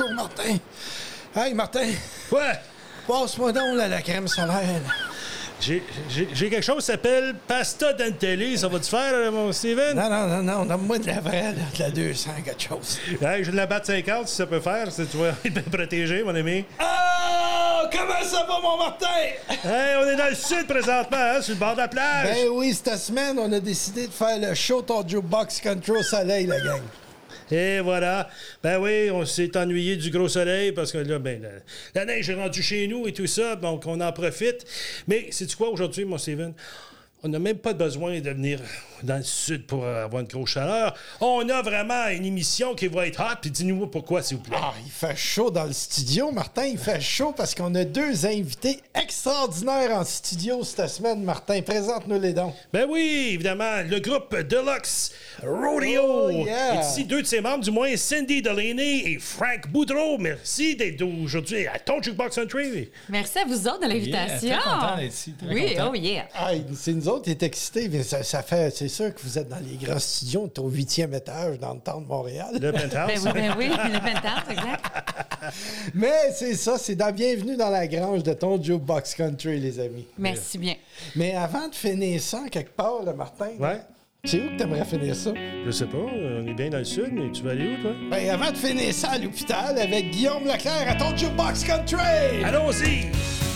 Chaud, Martin. Hey, Martin, Ouais, passe-moi donc là, la crème solaire. j'ai quelque chose qui s'appelle pasta dentelle. Ça va-tu faire, euh, mon Steven? Non, non, non, non, donne-moi de la vraie, là, de la 200, quelque chose. Hey, je la batte 50 si ça peut faire, tu vas être bien protégé, mon ami. Ah! Comment ça va, mon Martin? Hey, on est dans le sud présentement, hein, sur le bord de la plage. Ben oui, cette semaine, on a décidé de faire le show ton Jukebox Country au soleil, la gang. Et voilà. Ben oui, on s'est ennuyé du gros soleil parce que là, ben, la, la neige est rendue chez nous et tout ça, donc on en profite. Mais c'est quoi aujourd'hui, mon Steven? On n'a même pas besoin de venir dans le sud pour avoir une grosse chaleur. On a vraiment une émission qui va être hot, puis dis-nous pourquoi, s'il vous plaît. Ah, il fait chaud dans le studio, Martin. Il fait chaud parce qu'on a deux invités extraordinaires en studio cette semaine, Martin. Présente-nous les dons. Ben oui, évidemment, le groupe Deluxe Rodeo Oh, yeah. est ici, deux de ses membres, du moins Cindy Delaney et Frank Boudreau. Merci d'être aujourd'hui à ton Jukebox Country. Merci à vous autres de l'invitation. Yeah, très content d'être ici, très oui, content. oh yeah. Hey, c'est nous autres qui est excités. mais Ça, ça fait, c'est sûr que vous êtes dans les grands studios. Est au huitième étage dans le temps de Montréal. Le penthouse. Ben oui, ben oui, le penthouse, exact. Mais c'est ça, c'est dans Bienvenue dans la grange de ton Jukebox Country, les amis. Merci bien. Mais avant de finir ça, quelque part, là, Martin, Ouais. c'est où que t'aimerais finir ça? Je sais pas, on est bien dans le sud, mais tu vas aller où, toi? Ben, avant de finir ça à l'hôpital avec Guillaume Leclerc à ton Jukebox Country! Allons-y!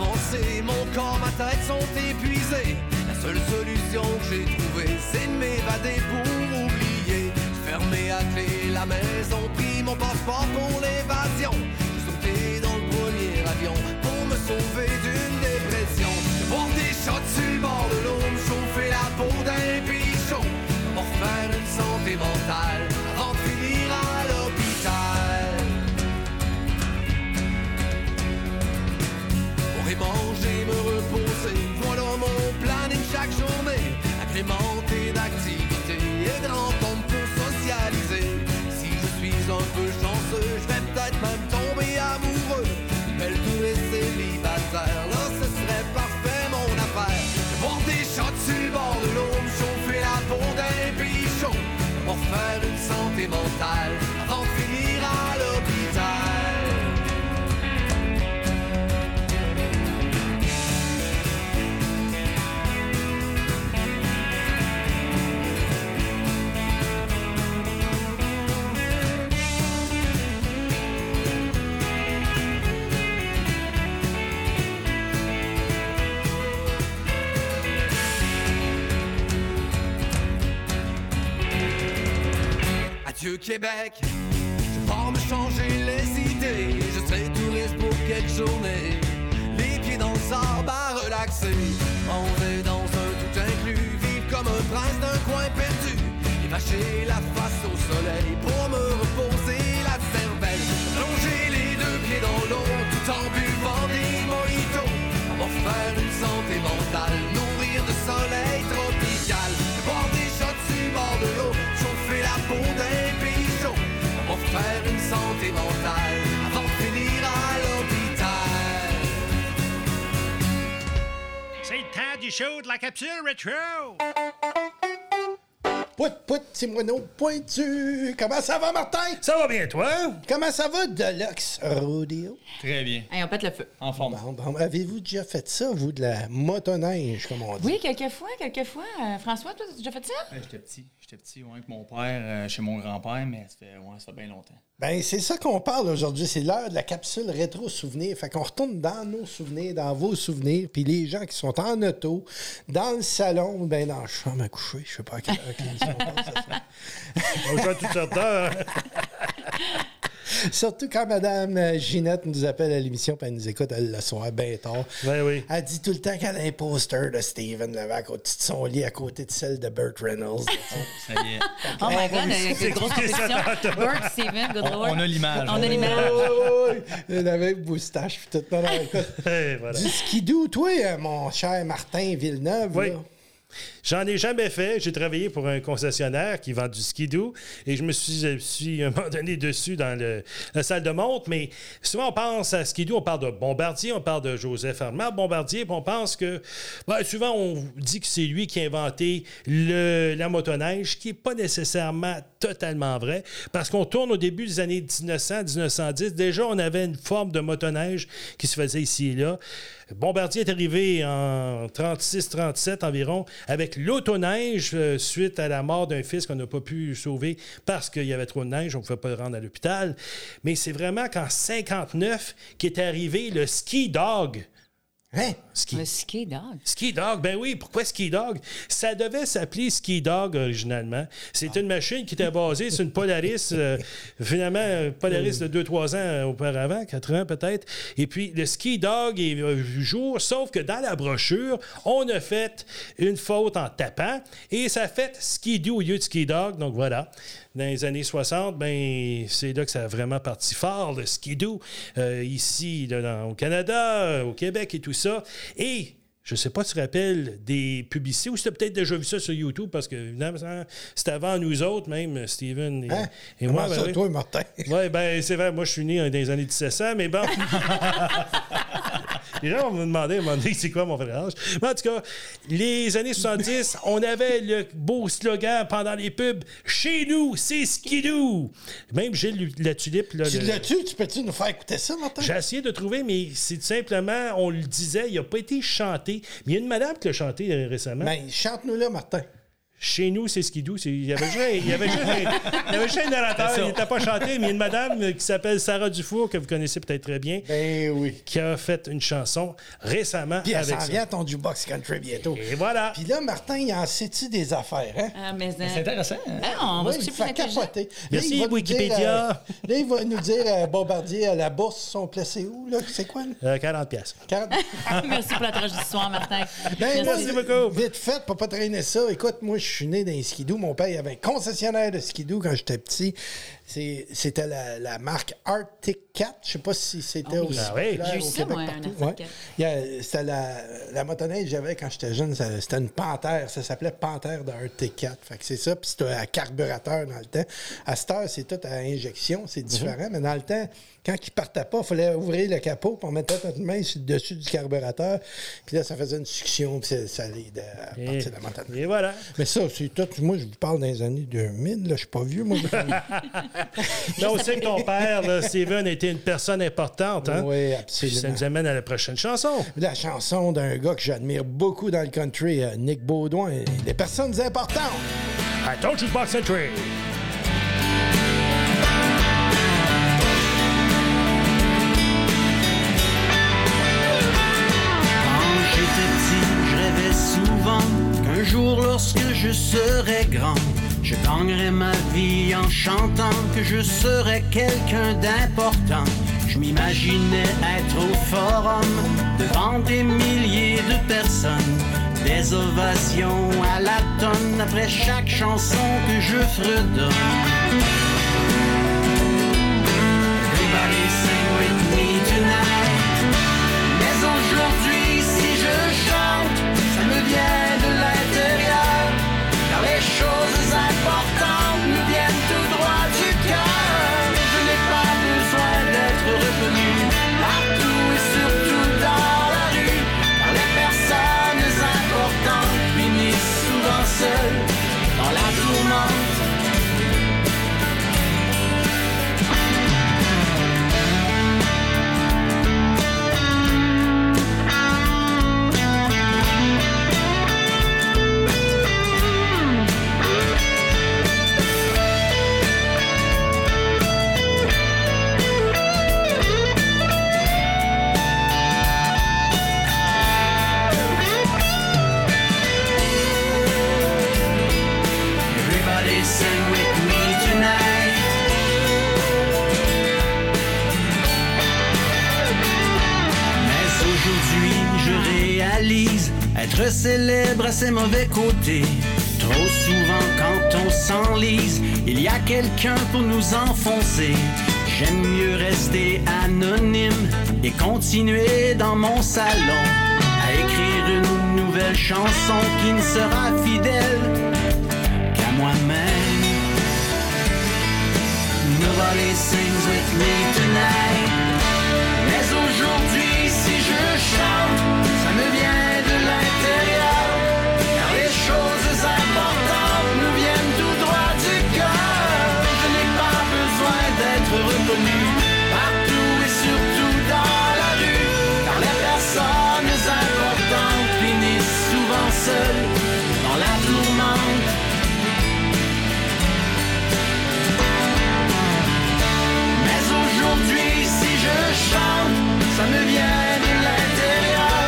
Avancer, mon corps, ma tête sont épuisés. La seule solution que j'ai trouvée, c'est de m'évader pour oublier. Fermer à clé la maison, pris mon passeport pour l'évasion. J'ai sauté dans le premier avion pour me sauver d'une dépression. Voir des shots sur le bord de l'eau, me chauffer la peau d'un pays chaud. Pour faire une santé mentale santé Adieu Québec, je pars me changer les idées. Je serai touriste pour quelques journées. Les pieds dans le sable à relaxer. Dans un tout inclus, vivre comme un prince d'un coin perdu. Et mâcher la face au soleil pour me reposer la cervelle. Plonger les deux pieds dans l'eau tout en buvant des Show de la capsule rétro! Pout, pout, c'est moineau pointu. Comment ça va, Martin? Ça va bien, toi? Comment ça va, Deluxe Rodeo? Très bien. Hey, on pète le feu. En forme. Bon, bon, Avez-vous déjà fait ça, vous, de la motoneige, comme on dit? Oui, quelquefois, quelquefois. Euh, François, toi, tu as déjà fait ça? Ouais, J'étais petit. J'étais petit, ouais, avec mon père, euh, chez mon grand-père, mais ça fait, ouais, ça fait bien longtemps. Ben, c'est ça qu'on parle aujourd'hui. C'est l'heure de la capsule rétro-souvenir. Fait qu'on retourne dans nos souvenirs, dans vos souvenirs. Puis les gens qui sont en auto, dans le salon, ou ben dans la chambre à coucher. Je sais pas à quelle heure qu'ils sont joue à toutes sortes d'heures. Surtout quand Mme euh, Ginette nous appelle à l'émission puis elle nous écoute elle, le soir bien tard. Ben oui. Elle dit tout le temps qu'elle a un poster de Steven à côté de son lit, à côté de celle de Burt Reynolds. Ça y est. Oh my God, avec une grosse compétition. Burt, Steven, Good On, on a l'image. On a l'image. Oui, oui, oui. Elle avait une moustache puis tout. Non, non, écoute. Et voilà. Du skidoo, toi, euh, mon cher Martin Villeneuve, Oui. là, J'en ai jamais fait. J'ai travaillé pour un concessionnaire qui vend du skidoo et je me suis, un moment donné dessus dans la salle de montre. Mais souvent, on pense à skidoo, on parle de Bombardier, on parle de Joseph Armand Bombardier, puis on pense que. ben, souvent, on dit que c'est lui qui a inventé le- la motoneige, qui n'est pas nécessairement totalement vrai, parce qu'on tourne au début des années 1900-1910. Déjà, on avait une forme de motoneige qui se faisait ici et là. Bombardier est arrivé en 36-37 environ avec l'autoneige euh, suite à la mort d'un fils qu'on n'a pas pu sauver parce qu'il y avait trop de neige, on ne pouvait pas le rendre à l'hôpital. Mais c'est vraiment qu'en 59 qu'est arrivé le ski dog. Hein? Ski. Le ski dog. Ski Dog, ben oui, pourquoi Ski Dog? Ça devait s'appeler Ski Dog originalement. C'est une machine qui était basée sur une Polaris, euh, finalement, Polaris de 2-3 ans auparavant, 4 ans peut-être. Et puis, le Ski Dog est euh, vu jour, sauf que dans la brochure, on a fait une faute en tapant et ça a fait Ski Doo au lieu de Ski Dog. Donc voilà. Dans les années 60, ben, c'est là que ça a vraiment parti fort, le skidoo, euh, ici, là, dans- au Canada, euh, au Québec et tout ça. Et je sais pas si tu te rappelles des publicités ou si tu as peut-être déjà vu ça sur YouTube parce que, évidemment, c'était avant nous autres, même, Steven et, Hein? et moi. ben ça, oui. toi, Martin? Oui, ben c'est vrai, moi je suis né dans les années 1700, mais bon. Les gens vont me demander à un moment donné c'est quoi mon frère Mais en tout cas, les années 70, on avait le beau slogan pendant les pubs Chez nous, c'est skidoo. Même Gilles La Tulipe. Là, Tu le- l'as-tu? Tu peux-tu nous faire écouter ça, Martin? j'ai essayé de trouver, mais c'est tout simplement, on le disait, il n'a pas été chanté. Mais il y a une madame qui l'a chanté euh, récemment. Ben, chante-nous là, Martin. Chez nous, c'est skidoo. C'est- Il y avait juste, il y avait juste, un- il y avait juste un narrateur, il n'était pas chanté, mais il y a une madame euh, qui s'appelle Sarah Dufour, que vous connaissez peut-être très bien, Ben oui. qui a fait une chanson récemment Puis elle avec s'en ça. vient à ton jukebox country bientôt. Et voilà. Puis là, Martin, il en sait-tu des affaires, hein? Ah, mais, euh, C'est intéressant. hein? ah, on va se intelligent. capoter. Là, Merci, Wikipédia. dire, euh, là, il va nous dire, euh, Bombardier, à la bourse, sont placés où, là? C'est quoi, là? Euh, 40 pièces. 40? Merci pour la trajet du soir, Martin. Ben, Merci moi, beaucoup. Vite fait, pour pas traîner ça. Écoute, moi, je suis né dans les skidoo. Mon père avait un concessionnaire de skidoo quand j'étais petit. C'était la, la marque Arctic Cat. Je sais pas si c'était Ah aussi Ah oui. J'ai eu au ça, Québec moi, Ouais. Cat. Il y a- C'était la, la motoneige que j'avais quand j'étais jeune. C'était une panthère. Ça s'appelait panthère de Arctic Cat. Fait que c'est ça. Puis c'était à carburateur dans le temps. À cette heure, c'est tout à injection. C'est différent. Mais dans le temps, quand il partait pas, il fallait ouvrir le capot pour mettre notre main sur le dessus du carburateur. Puis là, ça faisait une succion. Puis ça, allait de- à Et, partir de la motoneige. et voilà. Mais ça, c'est tout. Moi, je vous parle des années 2000. Là, je suis pas vieux, moi. Là, on sait que ton père, là, Steven, a été une personne importante. Hein? oui, Puis ça absolument. nous amène à la prochaine chanson. La chanson d'un gars que j'admire beaucoup dans le country, euh, Nick Baudouin. Les personnes importantes. Quand serais grand, je gagnerais ma vie en chantant que je serais quelqu'un d'important. Je m'imaginais être au forum devant des milliers de personnes, des ovations à la tonne après chaque chanson que je fredonne. Everybody sing with me ses mauvais côtés. Trop souvent, quand on s'enlise, il y a quelqu'un pour nous enfoncer. J'aime mieux rester anonyme et continuer dans mon salon à écrire une nouvelle chanson qui ne sera fidèle qu'à moi-même. Nobody sings with me tonight. Dans la tourmente. Mais aujourd'hui, si je chante, ça me vient de l'intérieur.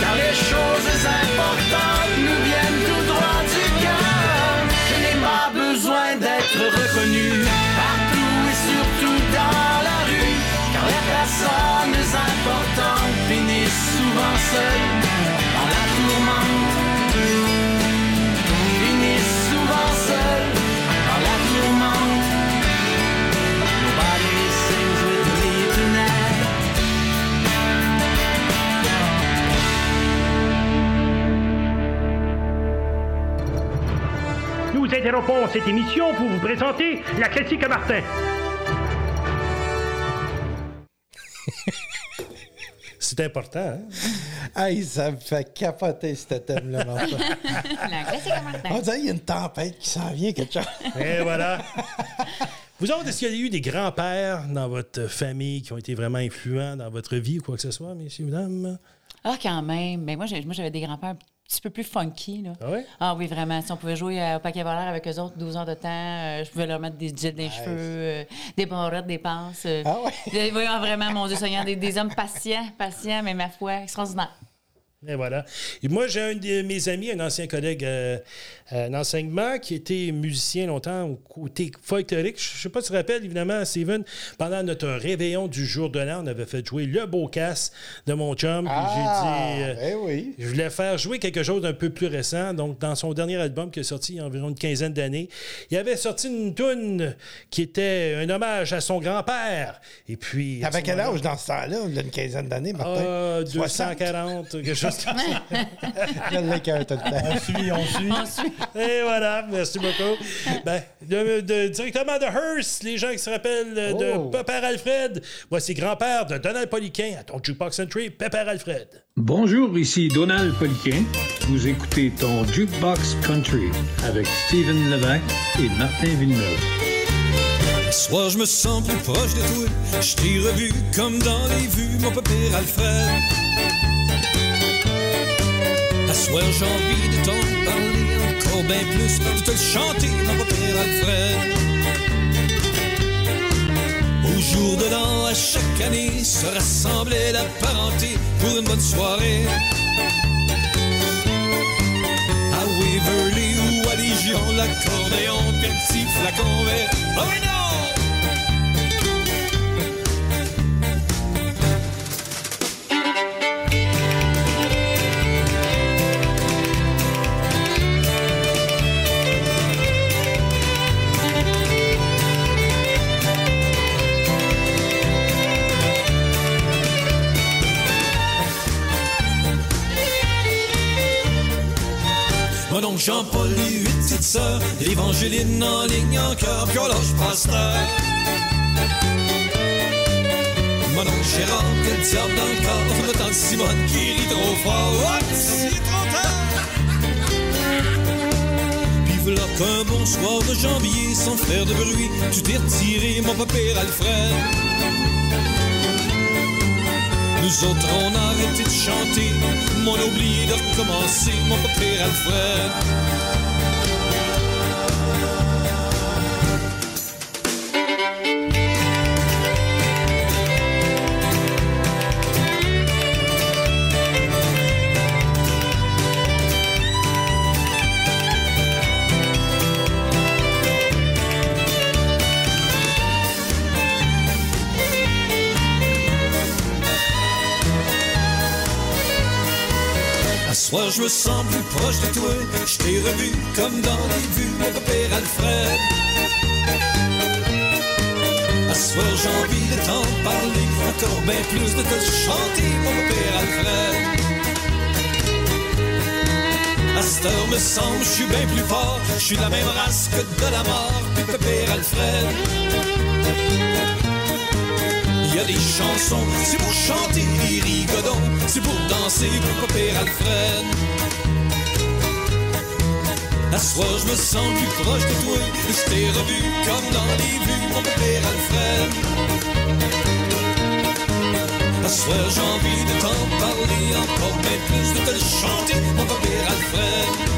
Car les choses importantes nous viennent tout droit du cœur. Je n'ai pas besoin d'être reconnu partout et surtout dans la rue. Car les personnes importantes finissent souvent seules Nous interrompons cette émission pour vous présenter la classique à Martin. C'est important, hein? Hey, ça me fait capoter ce thème-là, Martin. La classique à Martin. On dirait qu'il y a une tempête qui s'en vient, quelque chose. Et voilà. Vous autres, est-ce qu'il y a eu des grands-pères dans votre famille qui ont été vraiment influents dans votre vie ou quoi que ce soit, messieurs, dames? Ah, quand même. Mais moi, j'avais des grands-pères petit peu plus funky. Là. Ah ouais? Ah oui, vraiment. Si on pouvait jouer euh, au paquet voleur avec eux autres 12 heures de temps, euh, je pouvais leur mettre des gels dans les cheveux, euh, des barrettes, des passes. Ah? Des- voyons, vraiment, mon Dieu Seigneur, des, des hommes patients, patients, mais ma foi, extraordinaire. Et voilà. Et moi, j'ai un de mes amis, un ancien collègue euh, en enseignement, qui était musicien longtemps au côté folklorique. Je ne sais pas si tu te rappelles, évidemment, Steven, pendant notre réveillon du jour de l'an, on avait fait jouer le beau casse de mon chum. Puis Ah, j'ai dit. euh, ben oui. Je voulais faire jouer quelque chose d'un peu plus récent. Donc, dans son dernier album qui est sorti il y a environ une quinzaine d'années, il avait sorti une tune qui était un hommage à son grand-père. Et puis. à T'avais quel âge dans ce temps-là? Il y a une quinzaine d'années, Martin? Ah, 60. 240, quelque chose comme ça. Je tout le temps. On suit, on suit. Et voilà, merci beaucoup. Ben, de- de- directement de Hearst, les gens qui se rappellent de Oh. Pépère Alfred. Voici grand-père de Donald Poliquin à ton Jukebox Entry, Pépère Alfred. Bonjour, ici Donald Poliquin. Vous écoutez ton Jukebox Country avec Steven Levac et Martin Villeneuve. Soir, je me sens plus proche de toi. Je t'ai revu comme dans les vues, mon Alfred. À soir, j'ai envie de bien plus, de te le chanter, mon pépère Alfred. Au jour de l'an, à chaque année, se rassemblait la parenté pour une bonne soirée. À Waverly ou à Légion, l'accordéon, le petit flacon vert. Oh oui, non! Sœurs, l'Évangéline en ligne en cœur, puis on lâche pasteur. Mon oncle Gérard, quel diable dans le corps, Simone qui rit trop fort, oups, il est trop tard. Voilà de janvier, sans faire de bruit, tu t'es retiré, mon papa Alfred. Nous autres, on a arrêté de chanter, mais on a oublié de recommencer, mon papa Alfred. Je me sens plus proche de toi. Je t'ai revu comme dans les vues, mon père Alfred. À soir, j'ai envie de t'en parler. Encore bien plus de te chanter, mon père Alfred. cette heure me semble, je suis bien plus fort. Je suis la même race que de la mort, puis Pépère Alfred. Il y a des chansons, c'est pour chanter des rigodons, c'est pour danser pour Pépère Alfred. À ce soir, je me sens plus proche de toi, je t'ai revu comme dans les vues, mon Pépère Alfred. À ce j'ai envie de t'en parler encore bien plus, de te chanter, mon Pépère Alfred.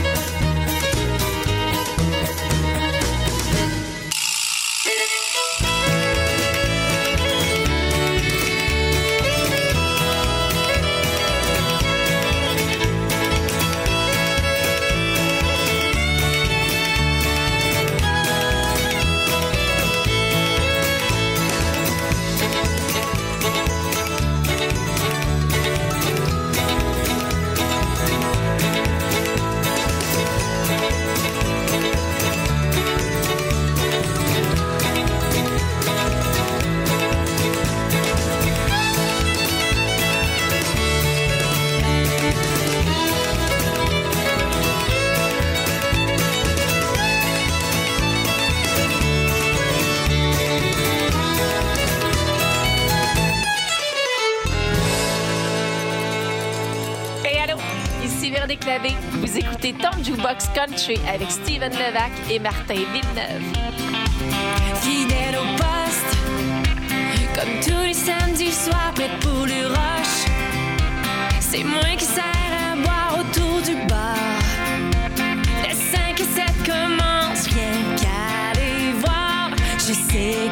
Country avec Steven Levac et Martin Villeneuve. Fidèle au poste, comme tous les samedis soirs, prête pour le rush. C'est moi qui sert à boire autour du bar. Les 5 et 7 commencent, rien qu'à les voir. Je sais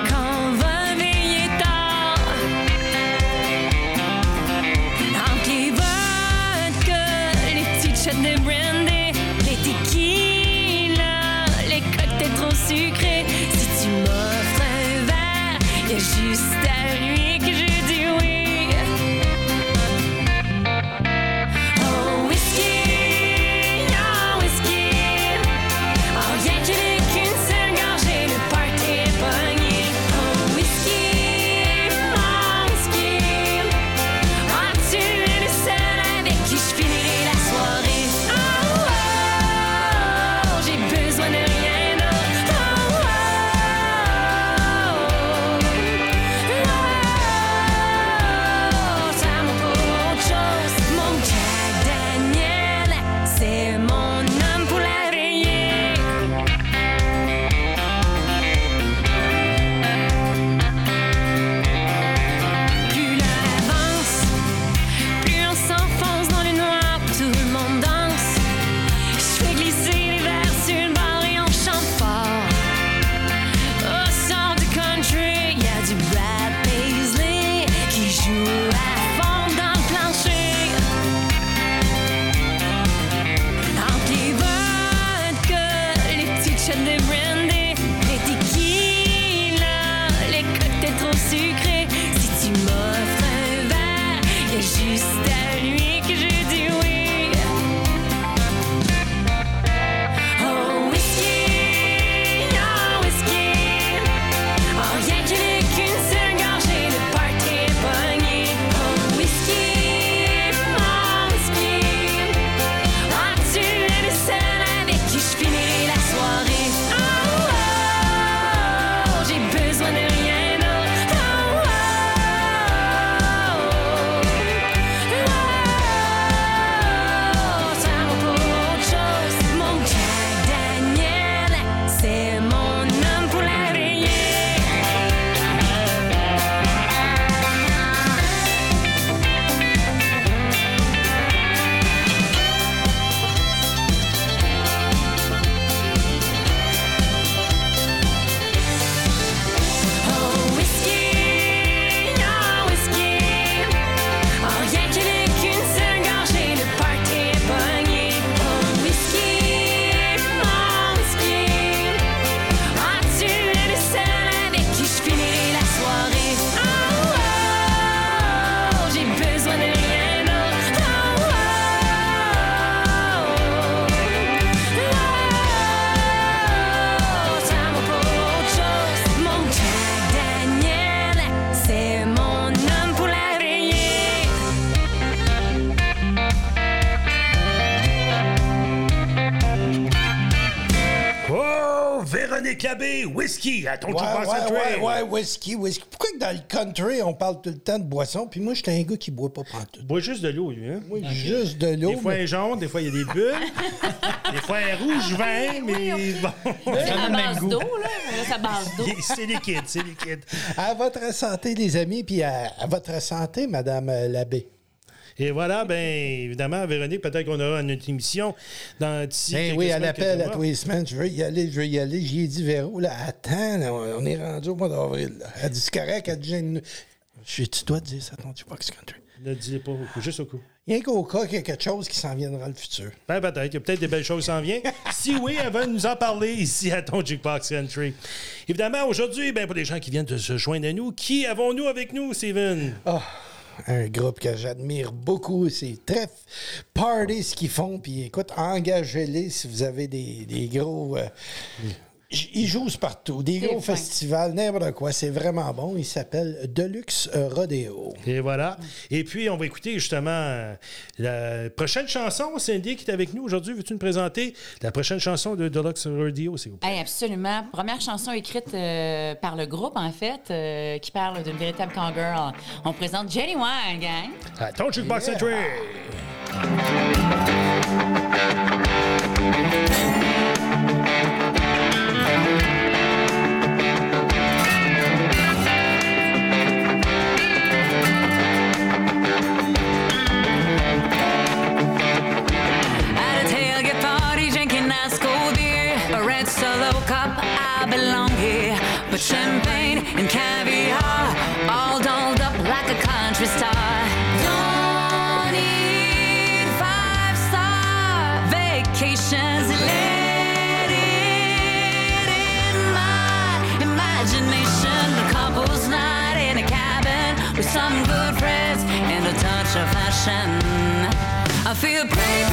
whisky à ton Ouais, ouais, ouais, ouais, whisky, whisky. Pourquoi que dans le country, on parle tout le temps de boisson, puis moi, j'étais un gars qui boit pas pantoute. Bois juste de l'eau, lui. Hein? Moi, juste de l'eau. Des fois, mais- elle est jaune, des fois, il y a des bulles. des fois, elle est rouge vin, mais bon. C'est base goût. d'eau, là. Base d'eau. c'est liquide, c'est liquide. À votre santé, les amis, puis à, à votre santé, Madame euh, Labbé. Et voilà, bien évidemment, Véronique, peut-être qu'on aura une autre émission dans d'ici. Ben oui, elle appelle à tous mois. les semaines. Je veux y aller, je veux y aller. J'y ai dit, Véro, là, attends, là, on est rendu au mois d'avril. Elle dit, correct. Elle dit, tu dois dire ça à ton Jukebox Country. Ne dis pas au coup, juste au coup. Rien qu'au cas qu'il y a quelque chose qui s'en viendra dans le futur. Ben, peut-être. Il y a peut-être des belles choses qui s'en viennent. si oui, elle va nous en parler ici à ton Jukebox Country. Évidemment, aujourd'hui, ben, pour les gens qui viennent de se joindre à nous, qui avons-nous avec nous, Steven? Ah, un groupe que j'admire beaucoup. C'est très party ce qu'ils font. Puis écoute, engagez-les si vous avez des, des gros. euh, ils jouent partout. Des gros fin. festivals, n'importe quoi. C'est vraiment bon. Il s'appelle Deluxe Rodeo. Et voilà. Et puis, on va écouter justement euh, la prochaine chanson. Cindy qui est avec nous aujourd'hui. Veux-tu nous présenter la prochaine chanson de Deluxe Radio, s'il vous plaît? Hey, absolument. Première chanson écrite euh, par le groupe, en fait, euh, qui parle d'une véritable cowgirl. On présente Jenny Wine, gang. À ton Jukebox Yeah. Solo cup, I belong here. But champagne and caviar, all dolled up like a country star. Don't need five star vacations. Let it in my imagination. A couple's night in a cabin with some good friends and a touch of fashion. I feel pretty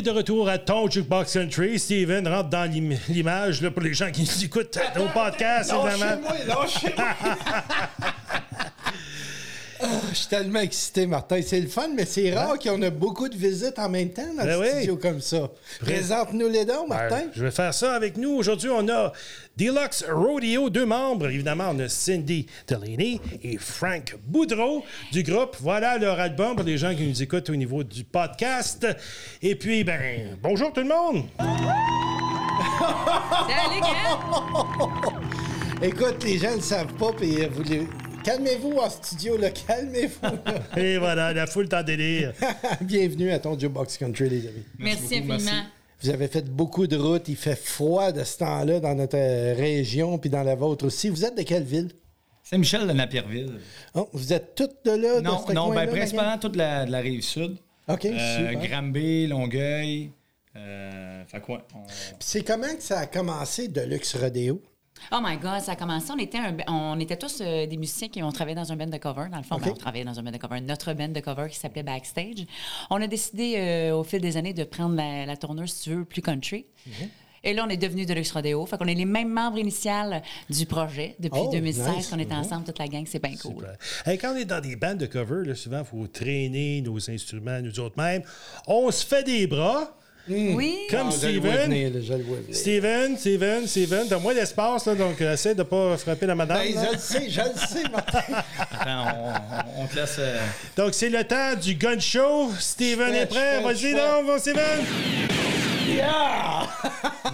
est de retour à ton Jukebox Country. Steven rentre dans l'im- l'image là, pour les gens qui nous écoutent au podcast, évidemment. Lâchez-moi. je suis tellement excité, Martin. C'est le fun, mais c'est rare qu'on a beaucoup de visites en même temps dans Ben le oui. studio comme ça. Présente-nous les dons, Martin. Ben, je vais faire ça avec nous. Aujourd'hui, on a Deluxe Rodeo, deux membres. Évidemment, on a Cindy Delaney et Frank Boudreau du groupe. Voilà leur album pour les gens qui nous écoutent au niveau du podcast. Et puis, ben, bonjour tout le monde. Salut, gars! Écoute, les gens ne le savent pas, puis vous les- Calmez-vous en studio, là, calmez-vous. Et voilà, la foule est en délire. Bienvenue à ton Jukebox Country, les amis. Merci, infiniment. Vous avez fait beaucoup de routes. Il fait froid de ce temps-là dans notre euh, région, puis dans la vôtre aussi. Vous êtes de quelle ville? Saint-Michel de Napierville. Oh, vous êtes toutes de là? Non, de ce non, ben, principalement toute la, de la rive sud. OK, Euh. Granby, Longueuil. Euh, fait quoi? on- C'est comment que ça a commencé, Deluxe Rodeo? Oh my God, ça a commencé. On était, un- on était tous euh, des musiciens qui ont travaillé dans un band de cover. Dans le fond, ben, on travaillait dans un band de cover, notre band de cover qui s'appelait Backstage. On a décidé euh, au fil des années de prendre la, la tourneuse, si tu veux, plus country. Mhm. Et là, on est devenu Deluxe Rodeo. Fait qu'on est les mêmes membres initiales du projet depuis Oh, 2016 nice. qu'on est Mhm. ensemble, toute la gang. C'est bien cool. Hey, quand on est dans des bandes de cover, là, souvent, il faut traîner nos instruments, nous autres mêmes. On se fait des bras. Oui. Comme Ah, Steven. Steven, Steven, Steven, t'as moins d'espace, là, donc euh, essaie de pas frapper la madame. Ben, je le sais, je le sais, Martin. Attends, on, on- on te laisse. euh, Donc, c'est le temps du gun show. Steven est prêt. Vas-y, donc, va, Steven.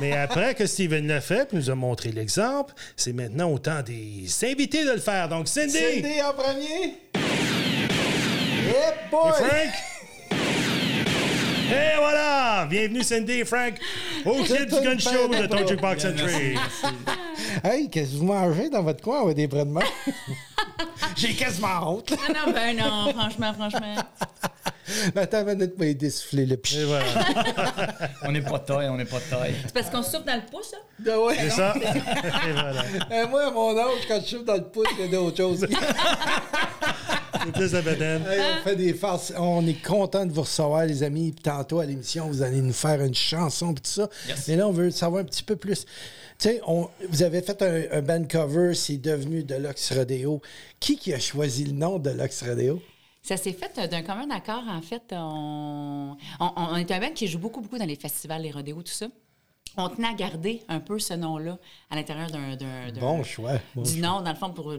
Mais après que Steven l'a fait, puis nous a montré l'exemple, c'est maintenant au temps des invités de le faire. Donc, Cindy, Cindy en premier. Et boy! Frank. Et voilà! Bienvenue, Cindy et Frank, au kit du gun show de ton Jukebox Country. Hey, qu'est-ce que vous mangez dans votre coin? Avec des bras de main? J'ai quasiment honte. Non, non, ben non, franchement, franchement. Attends, minute, m'a aidé souffler le pich. Et voilà. on n'est pas de taille, on n'est pas taille. C'est parce qu'on souffle dans le pouce, ça? Ah ouais. C'est ça. Et voilà. Euh, moi, à mon âge, quand je souffle dans le pouce, il y a d'autres choses. C'est plus la bedaine. Hey, on fait des farces. On est content de vous recevoir, les amis. Puis tantôt, à l'émission, vous allez nous faire une chanson puis tout ça. Yes. Mais là, on veut savoir un petit peu plus. Tu sais, vous avez fait un, un band cover, c'est devenu Deluxe Rodeo. Qui qui a choisi le nom Deluxe Rodeo? Ça s'est fait euh, d'un commun accord, en fait. On, on, on est un band qui joue beaucoup, beaucoup dans les festivals, les rodéos, tout ça. On tenait à garder un peu ce nom-là à l'intérieur d'un... Bon choix. Bon du choix. nom, dans le fond, pour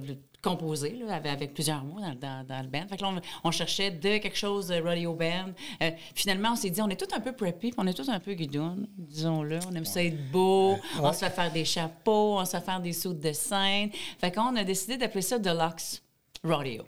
le composer, là, avec, avec plusieurs mots dans, dans- dans le band. Fait que là, on, on cherchait de quelque chose de rodeo band. Euh, finalement, on s'est dit, on est tous un peu preppy, on est tous un peu guidon, disons-le. On aime ça être beau, on se fait faire des chapeaux, on se fait faire des sauts de scène. Fait qu'on a décidé d'appeler ça Deluxe Rodeo.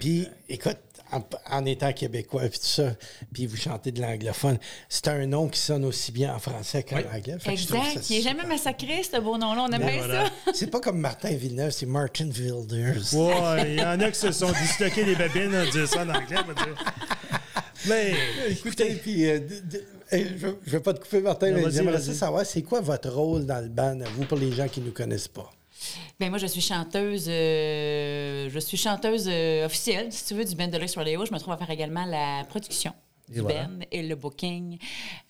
Puis, écoute, en, en étant québécois puis tout ça, puis vous chantez de l'anglophone, c'est un nom qui sonne aussi bien en français qu'en anglais. Fait que je trouve Exact. Il n'est jamais massacré, ce beau nom-là. On aime bien voilà. ça. C'est pas comme Martin Villeneuve, c'est Martin Wilders. Ouais, il y en a qui se sont disloqués les babines à dire ça en anglais. Mais, Écoutez, puis euh, de- de- je ne vais pas te couper, Martin, Non, mais j'aimerais savoir, c'est quoi votre rôle dans le band, vous, pour les gens qui ne nous connaissent pas? Ben moi, je suis chanteuse, euh, je suis chanteuse euh, officielle, si tu veux, du band de Lux Rodeo. Je me trouve à faire également la production Et du voilà. band et le booking,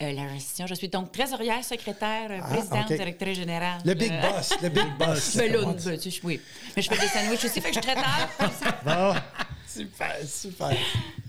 euh, la gestion. Je suis donc trésorière, secrétaire, euh, présidente, directrice générale. Le big boss, le big boss. Ben là, ben, tu oui. Mais je fais des sandwichs aussi, fait que je suis traiteur. bon, Super, super.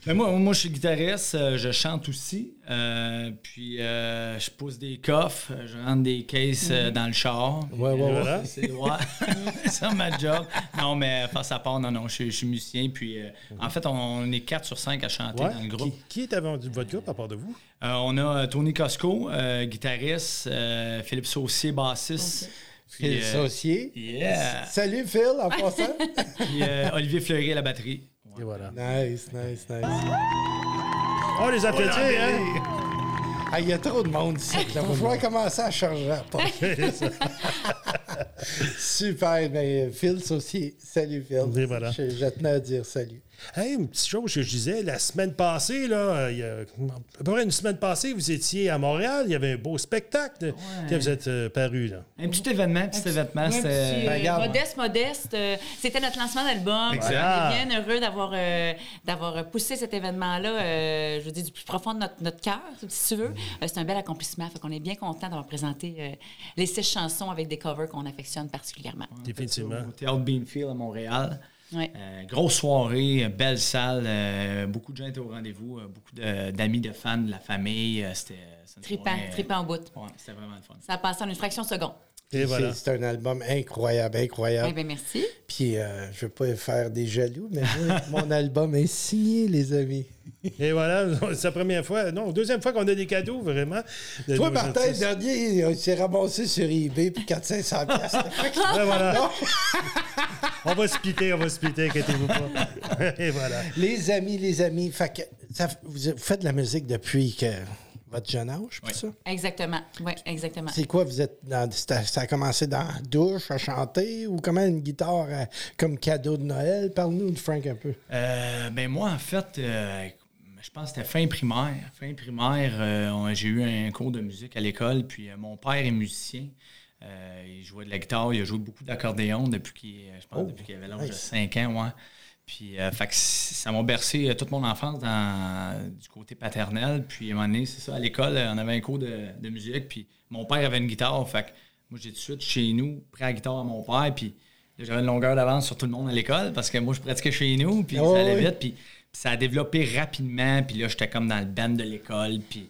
Ben, moi, moi, je suis guitariste, euh, je chante aussi. euh, puis, euh, je pose des coffres, je rentre des caisses euh, dans le char. Ouais, ouais, ouais. Voilà. C'est ouais, c'est ma job. Non, mais face à part, non, non, je, suis- je suis musicien. Puis, euh, en fait, on, est 4 sur 5 à chanter ouais. dans le groupe. Qui, qui est avant votre groupe à part de vous? Euh, on a Tony Cosco, euh, guitariste, euh, Philippe Saucier, bassiste. Puis, Phil euh, Saucier. Yeah. Salut, Phil, en passant. Puis, euh, Olivier Fleury à la batterie. Et voilà. nice, nice, nice. Oh, les applaudis, hein? Ah, Il y a trop de monde ici. Il va falloir commencer à charger la porte. Super, mais Phil Saucier. Salut, Phil. Et voilà. Je, je tenais à dire salut. Hey, une petite chose que je disais, la semaine passée, là, euh, il y a à peu près une semaine passée, vous étiez à Montréal, il y avait un beau spectacle. Vous êtes euh, paru, là. Un petit événement, petit événement, Un petit, c'était. euh, Ben, regarde. modeste, modeste. euh, C'était notre lancement d'album. Exact. On est bien heureux d'avoir euh, d'avoir poussé cet événement-là, euh, je veux dire, du plus profond de notre, notre cœur, si tu veux. Euh, c'est un bel accomplissement. Fait qu'on est bien content d'avoir présenté euh, les six chansons avec des covers qu'on affectionne particulièrement. Définitivement. Au Théâtre Beanfield à Montréal. Ouais. Euh, grosse soirée, euh, belle salle, euh, beaucoup de gens étaient au rendez-vous, euh, beaucoup d'amis, de, fans, de la famille. c'était Tripant, tripant en bout. Ouais, c'était vraiment le fun. Ça a passé en une fraction de seconde. Et voilà. C'est un album incroyable, incroyable. Eh bien, merci. Puis euh, je veux pas faire des jaloux, mais mon album est signé, les amis. Et voilà, c'est la première fois, non, deuxième fois qu'on a des cadeaux, vraiment. de Toi, Martin, le dernier, il s'est ramassé sur eBay pour 400-500 piastres. Ouais, voilà. on va splitter, on va splitter, inquiétez-vous pas. Et voilà. Les amis, les amis, fait que ça- vous, vous faites de la musique depuis que votre jeune âge, puis Oui. ça? Exactement. Oui, exactement. C'est quoi, vous êtes dans, ça, a commencé dans la douche à chanter ou comment une guitare euh, comme cadeau de Noël? Parle-nous de Frank un peu. Euh, ben moi, en fait, euh, je pense que c'était fin primaire. Fin primaire, euh, j'ai eu un cours de musique à l'école, puis euh, mon père est musicien. Euh, il jouait de la guitare, il a joué beaucoup d'accordéon depuis qu'il, je pense, Oh, depuis qu'il avait l'âge de nice. 5 ans, ouais. Puis, euh, fait que c- ça m'a bercé euh, toute mon enfance dans, du côté paternel. Puis, à un moment donné, c'est ça, à l'école, euh, on avait un cours de, de musique. Puis, mon père avait une guitare. Fait que moi, j'ai tout de suite chez nous pris la guitare à mon père. Puis, là, j'avais une longueur d'avance sur tout le monde à l'école parce que moi, je pratiquais chez nous. Puis, Oh, ça allait oui. vite. Puis, puis ça a développé rapidement. Puis là, j'étais comme dans le band de l'école. Puis,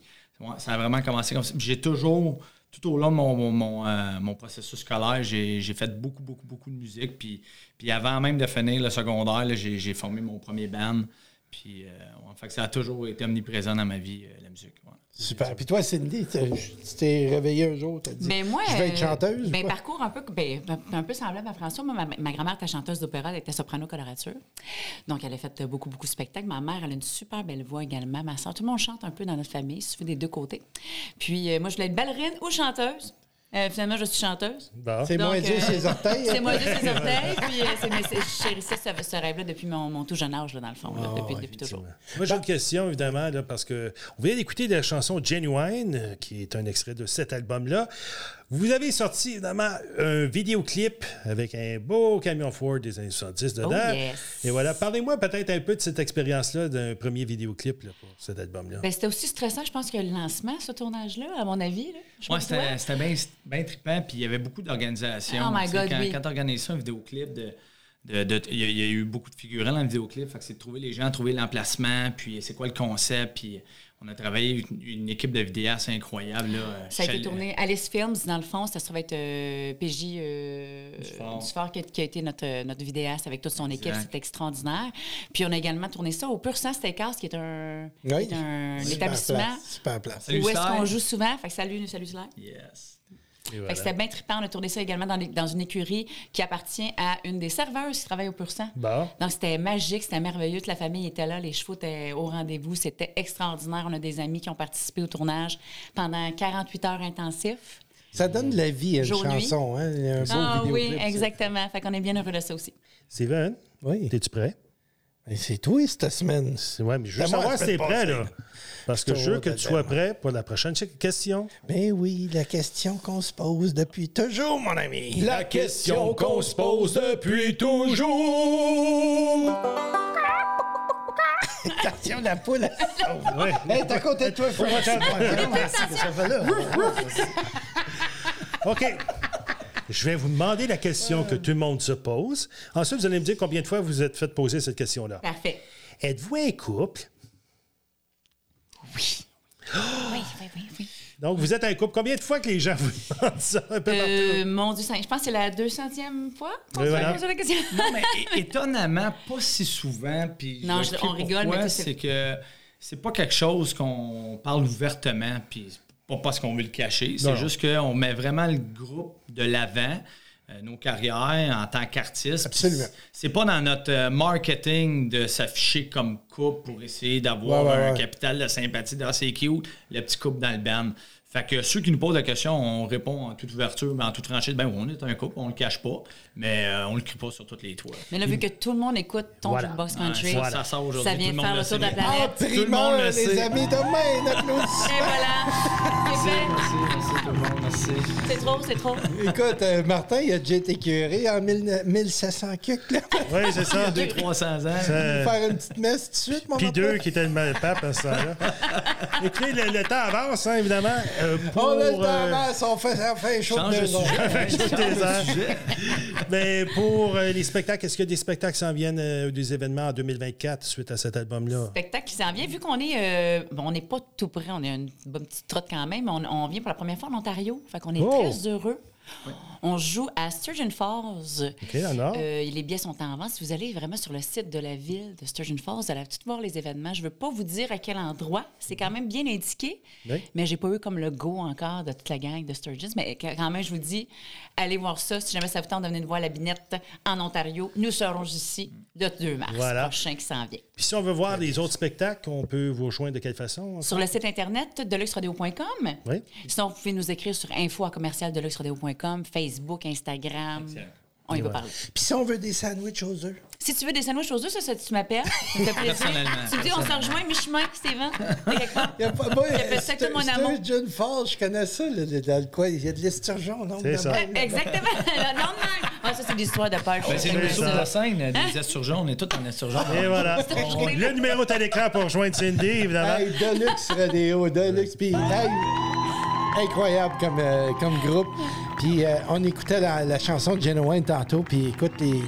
ça a vraiment commencé comme ça. J'ai toujours, tout au long de mon, mon, mon, euh, processus scolaire, j'ai fait beaucoup, beaucoup, beaucoup de musique. Puis, puis avant même de finir le secondaire, j'ai formé mon premier band. Puis, euh, ouais, fait ça a toujours été omniprésent dans ma vie, euh, la musique. Super. Puis toi, Cindy, tu t'es réveillé un jour, t'as dit Ben moi, Je vais être chanteuse. Ben, parcours un peu, ben, un peu semblable à François. Moi, ma, ma grand-mère était chanteuse d'opéra, elle était soprano colorature. Donc, elle a fait beaucoup, beaucoup de spectacles. Ma mère, elle a une super belle voix également. Ma soeur, tout le monde chante un peu dans notre famille, il suffit des deux côtés. Puis, euh, moi, je voulais être ballerine ou chanteuse. Euh, finalement, je suis chanteuse. Bon. C'est moins dur euh, ses orteils. C'est moi juste les orteils. Puis, euh, je chérissais ce, ce rêve-là depuis mon, mon tout jeune âge, là, dans le fond, là, Ah, depuis, depuis toujours. Moi, j'ai une question, évidemment, là, parce que on vient d'écouter la chanson Genuine, euh, qui est un extrait de cet album-là. Vous avez sorti, évidemment, un vidéoclip avec un beau camion Ford des années 70 dedans. Oh, yes. Et voilà, parlez-moi peut-être un peu de cette expérience-là d'un premier vidéoclip là, pour cet album-là. Ben, c'était aussi stressant, je pense, que le lancement, ce tournage-là, à mon avis. Toi. c'était bien bien trippant, puis il y avait beaucoup d'organisations. Oh my God, quand, oui. quand tu organises un vidéoclip, de, de, de- il y, a- il y a eu beaucoup de figurants dans le vidéoclip, fait que c'est de trouver les gens, trouver l'emplacement, puis c'est quoi le concept, puis on a travaillé une, une équipe de vidéastes incroyable. Là, Ça a été tourné Alice Films, dans le fond. Ça se trouve être euh, PJ euh, Dufort. Dufort qui, a, qui a été notre, notre vidéaste avec toute son équipe. C'était extraordinaire. Puis on a également tourné ça au Pur Sang Steakhouse, qui est un, Oui. qui est un Super établissement place, Super place. Salut, où est-ce qu'on joue souvent. Fait que salut, salut Slack. Yes. Voilà. c'était bien trippant. On a tourné ça également dans, les- dans une écurie qui appartient à une des serveuses qui travaille au Pur Sang. Bon. Donc, c'était magique, c'était merveilleux. Toute la famille était là, les chevaux étaient au rendez-vous. C'était extraordinaire. On a des amis qui ont participé au tournage pendant 48 heures intensifs. Ça donne de la vie à une Jour-nuit. chanson, hein? Un beau Ah oui, exactement. Fait qu'on est bien heureux de ça aussi. Steven, Oui. es-tu prêt? C'est toi cette semaine. C'est- Ouais, mais je veux savoir si t'es prêt, là. Parce que je veux que tu sois prêt pour la prochaine question. Ben oui, la question qu'on se pose depuis toujours, mon ami. La question qu'on se pose depuis toujours. de la poule. Ouais. Hey, t'es à côté de toi, Frank. OK. Je vais vous demander la question que tout le monde se pose. Ensuite, vous allez me dire combien de fois vous êtes fait poser cette question-là. Parfait. Êtes-vous un couple? Oui, oui, oui, oui. Donc, vous êtes un couple. Combien de fois que les gens vous demandent ça un peu Euh, mon Dieu, je pense que c'est la 200e fois qu'on Oui, voilà. la question. Non, mais étonnamment, pas si souvent. Puis je Non, je- on rigole, mais c'est que c'est pas quelque chose qu'on parle ouvertement, puis pas parce qu'on veut le cacher. C'est juste qu'on met vraiment le groupe de l'avant. euh, nos carrières en tant qu'artiste. Puis Absolument. c'est- pas dans notre euh, marketing de s'afficher comme couple pour essayer d'avoir Ouais, ouais, un capital de sympathie. dans c'est cute, le petit couple dans le band. Fait que ceux qui nous posent la question, on répond en toute ouverture, mais en toute franchise, ben oui, on est un couple, on le cache pas, mais euh, on le crie pas sur toutes les toits. Mais là, vu que tout le monde écoute ton Voilà. Ouais, country, ça, ça sort aujourd'hui, ça vient tout le faire monde le tour de la. Ah, planète. Tout le monde le les sait. amis, demain, applaudissements. Et voilà. C'est fait. Merci, merci tout le monde, merci. C'est trop, c'est trop. Écoute, euh, Martin, il a déjà été curé en 1000 1700 cucs, là. Oui, c'est ça. 200-300 ans. Faire une petite messe tout de suite, mon Puis deux qui étaient le pape à ce temps-là. Écoutez, le, le temps avance, hein, évidemment. Euh, pour, On a le temps, euh, on fait, on fait un show Change de sujet. Mais pour euh, les spectacles, est-ce qu'il y a des spectacles qui s'en viennent, euh, des événements en 2024 suite à cet album-là? spectacle qui s'en vient. Vu qu'on est. euh, bon, on n'est pas tout près, on est une bonne petite trotte quand même. On, on vient pour la première fois en Ontario. Fait qu'on est Oh! très heureux. On joue à Sturgeon Falls. OK, alors? Euh, les billets sont en vente. Si vous allez vraiment sur le site de la ville de Sturgeon Falls, vous allez tout voir les événements. Je ne veux pas vous dire à quel endroit. C'est quand même bien indiqué, Oui. mais j'ai pas eu comme le go encore de toute la gang de Sturgeon. Mais quand même, je vous dis, allez voir ça. Si jamais ça vous tente de venir voir la binette en Ontario, nous serons ici le 2 mars Voilà. prochain qui s'en vient. Puis si on veut voir les autres spectacles, on peut vous rejoindre de quelle façon? Sur le site internet deluxeradio.com. Oui. Sinon, vous pouvez nous écrire sur info à commercial deluxeradio.com, Facebook, Instagram. On y va parler. Puis si on veut des sandwichs aux œufs? Si tu veux des sandwichs aux œufs, ça, ça, tu m'appelles. Tu me dis, on se rejoint mi-chemin. De part. Il y a pas, moi, fait ça mon amour. Sturgeon Falls, je connais ça, là, le- dans le coin. Il y a de l'esturgeon, non? C'est ça. de même. Exactement. Ah, ça, c'est l'histoire de Paul. Ben, c'est C'est nous sur la scène, euh, des esturgeons. On est tous en esturgeon. Et voilà. On- le numéro est à l'écran pour rejoindre Cindy, évidemment. Hey, Deluxe Radio, Deluxe. Puis, hey, incroyable comme, euh, comme groupe. Puis, euh, on écoutait la, la chanson de Genuine tantôt. Puis, écoute, les,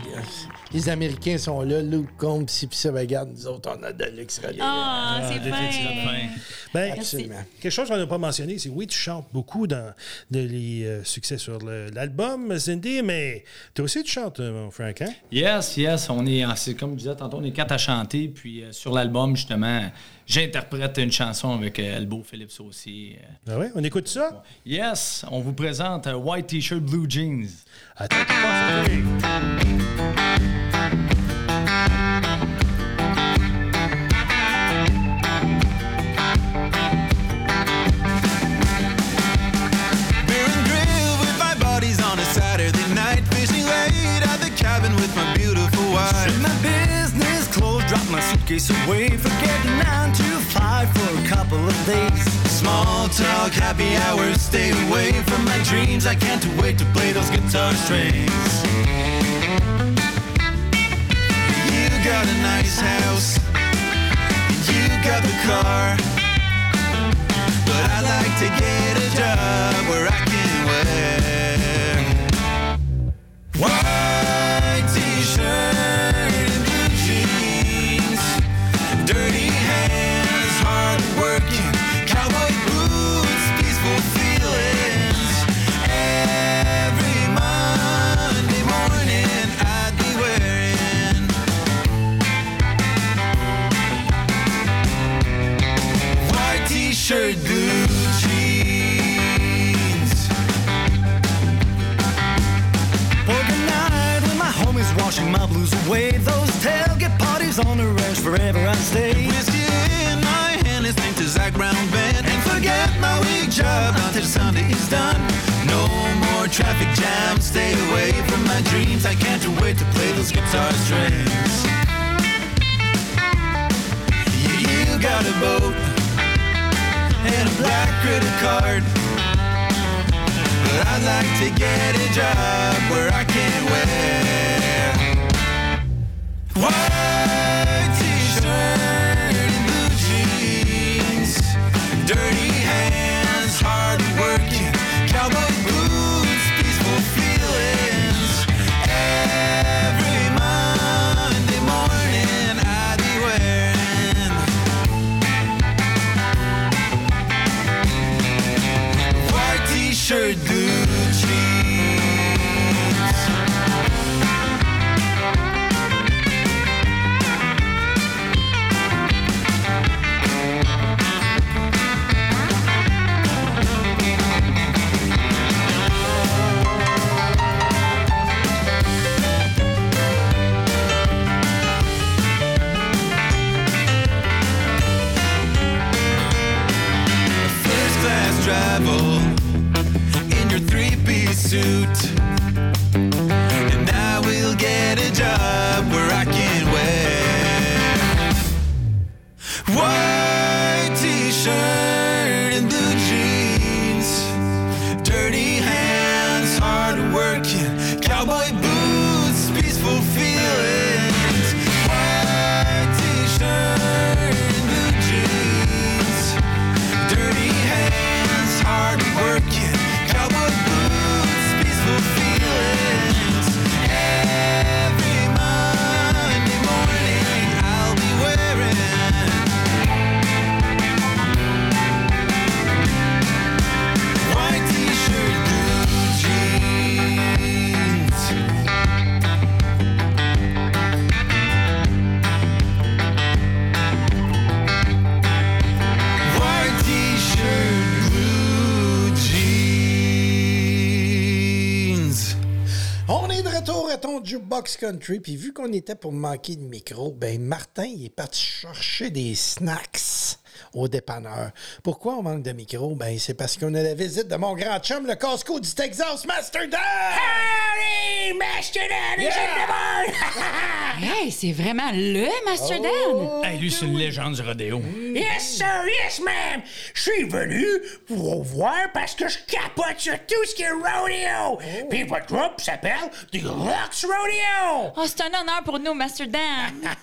les Américains sont là, Luke Combs, si puis ça, regarde, nous autres, on a Deluxe Radio. Ah, c'est définitivement. fin. Ben, Absolument. quelque chose qu'on n'a pas mentionné, c'est oui, tu chantes beaucoup dans de les euh, succès sur l'album, Cindy, mais toi aussi tu chantes, euh, mon Frank, hein? Yes, yes. On est, en- c'est comme je disais tantôt, on est quatre à chanter. Puis euh, sur l'album, justement, j'interprète une chanson avec euh, Elbow Phillips aussi. euh. Ah ouais, on écoute ça? Yes, on vous présente euh, White T-shirt, Blue Jeans. Attends, suitcase away. Forget the nine to five for a couple of days. Small talk, happy hours, stay away from my dreams. I can't wait to play those guitar strings. You got a nice house, you got the car. But I like to get a job where I can wear white t-shirt blues away. Those tailgate parties on the ranch forever I stay. Whiskey in my hand, listening to Zach Brown Band. And forget my week job until Sunday is done. No more traffic jams, stay away from my dreams. I can't wait to play those guitar strings. Yeah, you got a boat and a black credit card. But I'd like to get a job where I can wear white t-shirt and blue jeans, dirty hands, retour à ton Jukebox Country, puis vu qu'on était pour manquer de micro, ben Martin, il est parti chercher des snacks au dépanneur. Pourquoi on manque de micro? Ben c'est parce qu'on a la visite de mon grand chum, le Costco du Texas, Master Dan! Master Dan is in the Hey, c'est vraiment le Master Oh! Dan! Hey, lui, c'est une légende du rodéo. Yes, sir, yes, ma'am. Je suis venu pour vous voir parce que je capote sur tout ce qui est rodeo. Puis votre groupe s'appelle Deluxe Rodeo. Oh, c'est un honneur pour nous, Master Dan!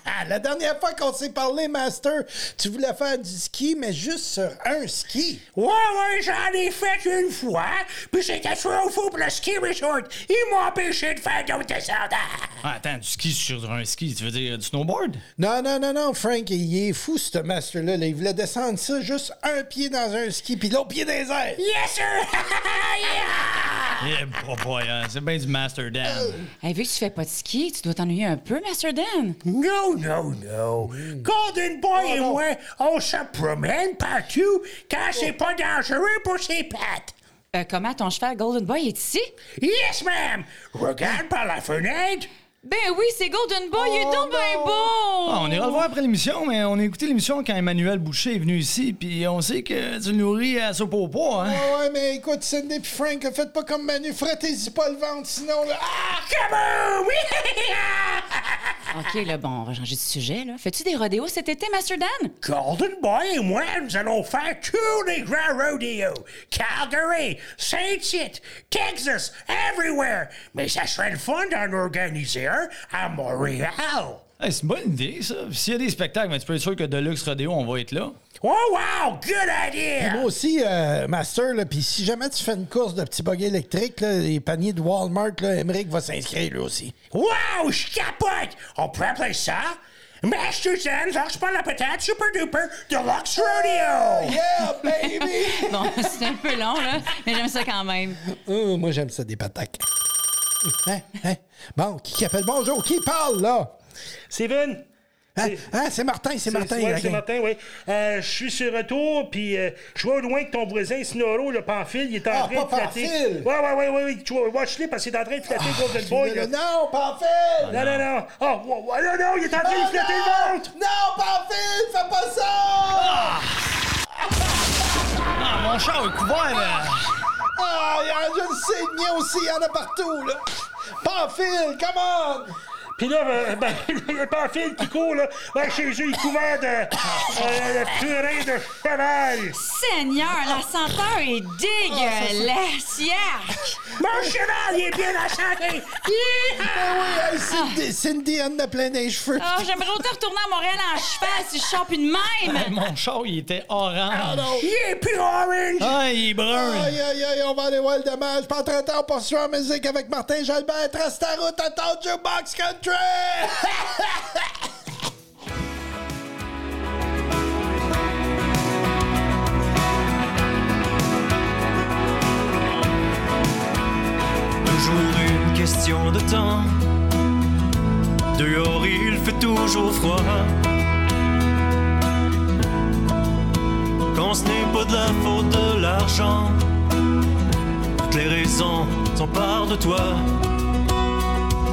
Ah, la dernière fois qu'on s'est parlé, Master, tu voulais faire du ski, mais juste sur un ski. Ouais, ouais, j'en ai fait une fois, puis c'était trop fou pour le ski resort. Empêché de faire d'autres descentes. Ah, attends, du ski sur un ski, tu veux dire du snowboard? Non, non, non, non, Frank, il est fou, ce Master-là. là. Il voulait descendre ça juste un pied dans un ski, puis l'autre pied dans les airs. Yes, sir. yeah. Eh, boy, boy, hein, c'est bien du Master Dan. Hey, vu que tu fais pas de ski, tu dois t'ennuyer un peu, Master Dan? Non, non, non. Golden Boy et moi, on se promène partout quand c'est pas dangereux pour ses pattes. Euh, comment ton cheval Golden Boy est ici? Yes, ma'am. Regarde par la fenêtre. Ben oui, c'est Golden Boy, il est donc bien beau! Ah, on ira le voir après l'émission, mais on a écouté l'émission quand Emmanuel Boucher est venu ici, puis on sait que tu le nourris à au poids, hein? Ouais, ouais, mais écoute, Cindy puis Frank, faites pas comme Manu, frottez-y pas le ventre, sinon, là... Ah! Kaboom! OK, là, bon, on va changer de sujet, là. Fais-tu des rodéos cet été, Master Dan? Golden Boy et moi, nous allons faire tous les grands rodeos. Calgary, Saint-Tite, Texas, everywhere. Mais ça serait le fun d'en organiser à Montréal. Hey, c'est une bonne idée, ça. S'il y a des spectacles, mais tu peux être sûr que Deluxe Rodeo, on va être là. Oh, wow! Good Puis idea! moi aussi, euh, Master, puis si jamais tu fais une course de petits buggy électriques, là, les paniers de Walmart, là, Emmerich va s'inscrire lui aussi. Wow! Je capote! On peut appeler ça Master Dan, lâche pas la patate, super duper, Deluxe Rodeo! Yeah, baby! Bon, c'est un peu long, là, mais j'aime ça quand même. Oh, moi, j'aime ça, des patates. Hein, hein? Bon, qui, qui appelle? Bonjour, qui parle, là? Steven? Hein, C'est- hein, c'est Martin, c'est Martin. Ouais, ok. c'est Martin, oui. Euh, je suis sur retour, puis euh, je vois au loin que ton voisin Snoro, le Pamphile, il est en Ah, train de flatter. Pamphile! Ouais, ouais, ouais, ouais, ouais. Tu vois, watch-le parce qu'il est en train de flatter Golden Boy. là. Non, pas fait! Non, non, non. Oh, ouais, ouais, non, non, il est en train Ah, de flatter non! le ventre! Non, pas fait! Fais pas ça! Ah, mon char est couvert, là! Ah, je le sais, le mien aussi, il y en a partout, là. Pamphile, come on! Puis là, ben, ben, il y a pas un fil qui court, là. Ben, chez eux, il est couvert de, euh, de purin de cheval. Seigneur, la senteur est dégueulasse! Yark! Mon cheval, il est bien en santé! Ah oui, hey, Cindy, Cindy en a plein des cheveux. Ah, j'aimerais autant retourner à Montréal en cheval si je chante de même! Hey, mon char, il était orange. Il est plus orange! Ah, il est brun. Aïe, aïe, aïe, on va aller voir le dommage. Pas très temps, on poursuit en musique avec Martin Jalbert. Trace ta route à ton Jukebox Country! Toujours une question de temps. Dehors il fait toujours froid. Quand ce n'est pas de la faute de l'argent, toutes les raisons part de toi.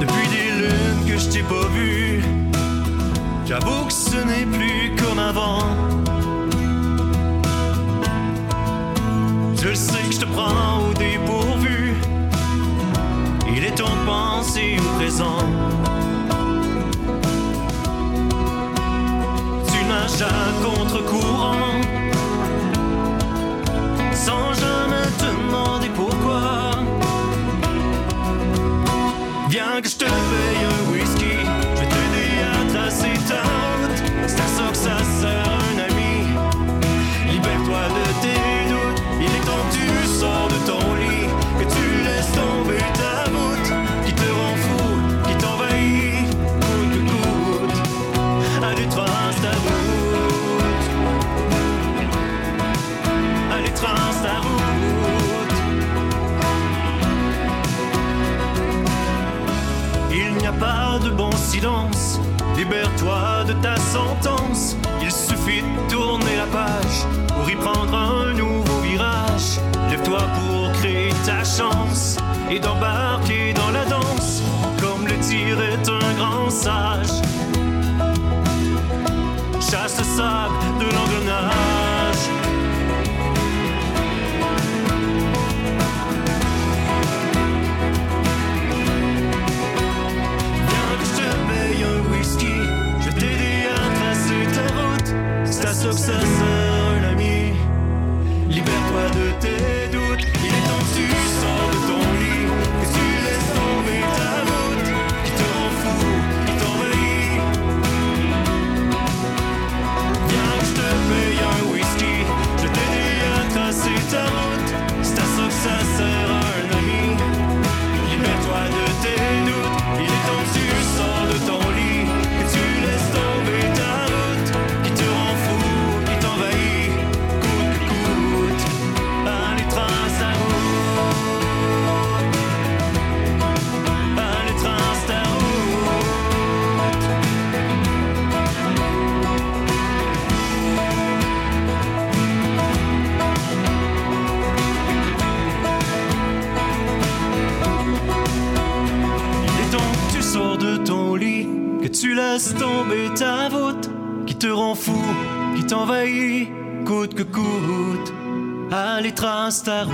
Depuis des lunes que je t'ai pas vu, j'avoue que ce n'est plus comme avant. Je sais que je te prends au dépourvu. Il est temps de penser au présent. Tu nages à contre-courant, sans jamais te demander Viens que je bon silence. Libère-toi de ta sentence. Il suffit de tourner la page pour y prendre un nouveau virage. Lève-toi pour créer ta chance et d'embarquer dans la danse. Comme le tir est un grand sage. Sert un ami. Libère-toi de tes tu laisses tomber ta voûte, qui te rend fou, qui t'envahit, coûte que coûte. Allez, trace ta route.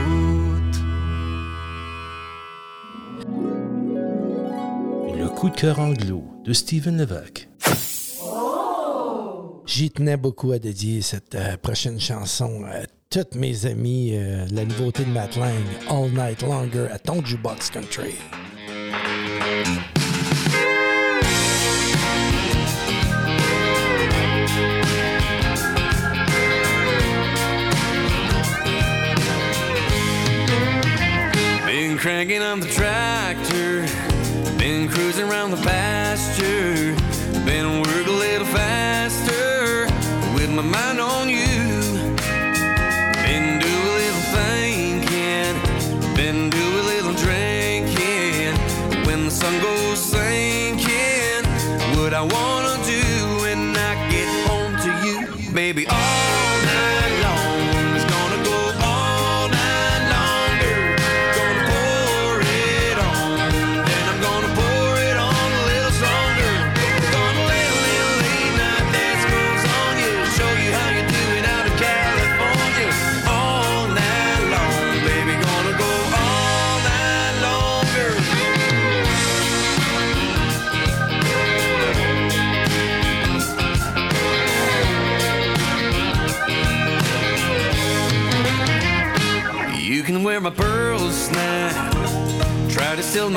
Le coup de cœur anglo de Steven Levac. J'y tenais beaucoup à dédier cette euh, prochaine chanson à toutes mes amis, euh, la nouveauté de Matt Lang, All Night Longer à ton jukebox country. Cranking on the tractor, been cruising around the pasture, been work a little faster with my mind on you. Been do a little thinking, been do a little drinking. When the sun goes sinking, what I wanna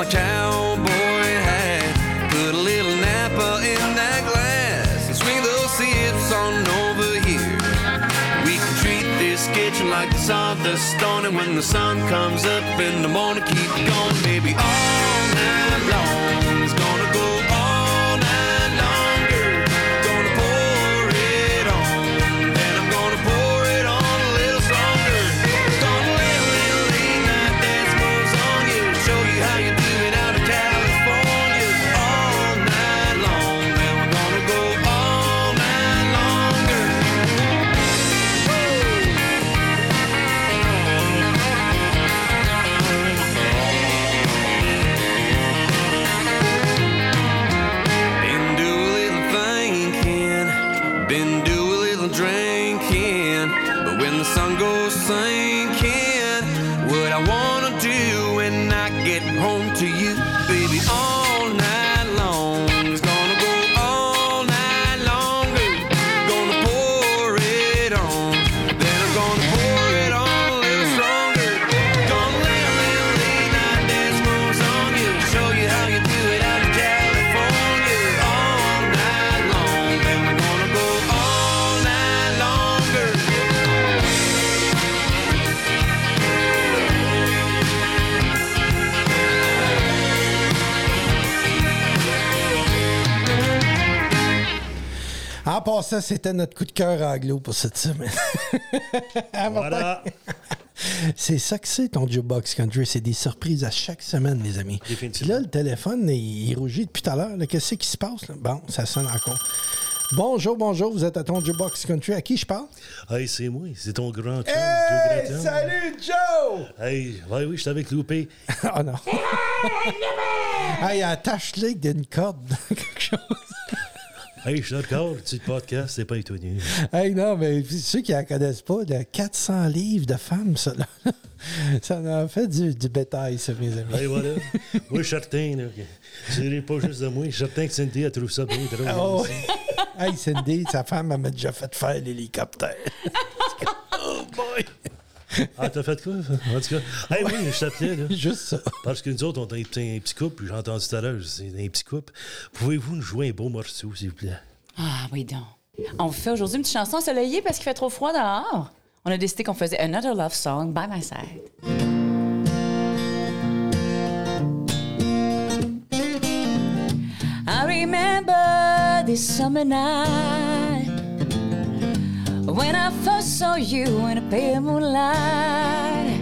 my cowboy hat. Put a little Napa in that glass and swing those sips on over here. We can treat this kitchen like the sawdust stone, and when the sun comes up in the morning, keep going, baby, all Passant, c'était notre coup de cœur anglo pour cette semaine. Voilà. C'est ça que c'est ton Jukebox Country. C'est des surprises à chaque semaine, mes amis. Puis là, le téléphone, il, il rougit depuis tout à l'heure. Qu'est-ce qui se passe? là? Bon, ça sonne encore. Bonjour, bonjour, vous êtes à ton Jukebox Country. À qui je parle? Hey, c'est moi, c'est ton grand chum, Hey, Joe salut Joe! Hey, ouais, oui, je t'avais loupé. oh non. hey, attache-les d'une corde dans quelque chose. Hey, je suis d'accord, le petit podcast, c'est pas étonné. Hey, non, mais ceux qui ne la connaissent pas, de 400 livres de femmes, ça, là. Ça en a fait du, du bétail, ça, mes amis. Hey, voilà. moi, je suis certain, là, que pas juste de moi, je suis certain que Cindy a trouvé ça bien drôle. Oh, hey, Cindy, sa femme, elle m'a déjà fait faire l'hélicoptère. Oh boy! Ah, t'as fait quoi? En tout cas, hey, oui, je t'appelais, là. Juste ça. Parce que nous autres, on est un petit, un petit couple, puis j'ai entendu tout à l'heure, c'est un petit couple. Pouvez-vous nous jouer un beau morceau, s'il vous plaît? Ah, oui, donc. On vous fait aujourd'hui une petite chanson ensoleillée parce qu'il fait trop froid dehors. On a décidé qu'on faisait Another Love Song by my side. I remember this summer night when I first saw you in a pale moonlight.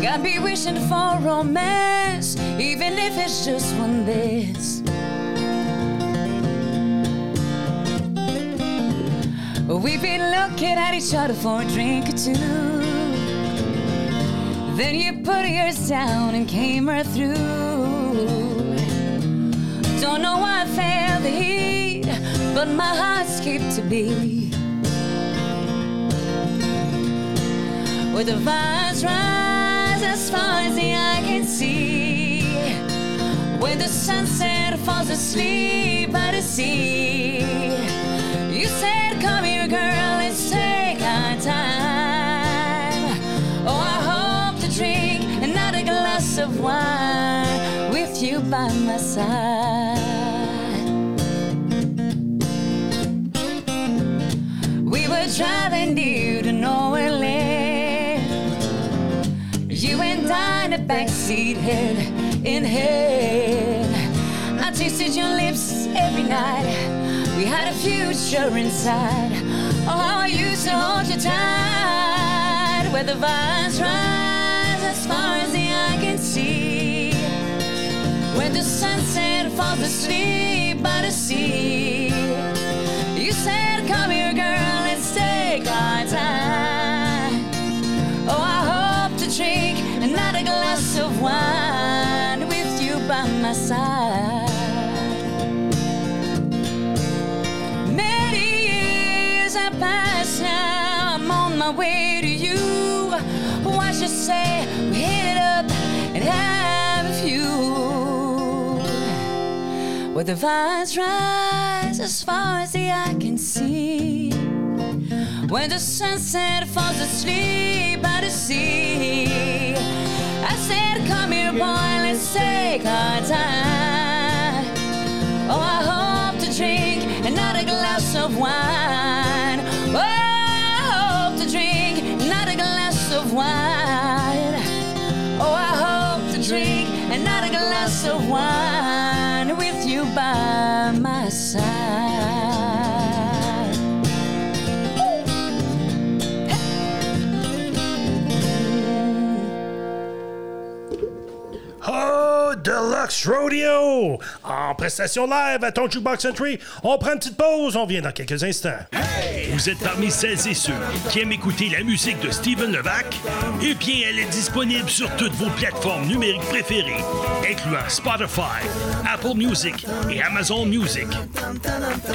Got me wishing for romance, even if it's just one dance. We've been looking at each other for a drink or two. Then you put yours down and came right through. Don't know why I felt the heat, but my heart skipped a beat. Where the vines rise as far as the eye can see. Where the sunset falls asleep by the sea. You said, Come here, girl, let's take our time. Oh, I hope to drink another glass of wine with you by my side. We were driving near backseat, head in hand. I tasted your lips every night. We had a future inside. Oh, I used to hold you tight. Where the vines rise as far as the eye can see. Where the sunset falls asleep Where the vines rise as far as the eye can see. When the sunset falls asleep by the sea. I said, Come here, boy, let's take our time. Oh, I hope to drink another glass of wine. Oh, I hope to drink another glass of wine. Oh, I hope to drink another glass of wine by my side. Deluxe Rodeo! En prestation live à ton Jukebox Entry, on prend une petite pause, on vient dans quelques instants. Vous êtes parmi celles et ceux qui aiment écouter la musique de Steven Levac? Eh bien, elle est disponible sur toutes vos plateformes numériques préférées, incluant Spotify, Apple Music et Amazon Music.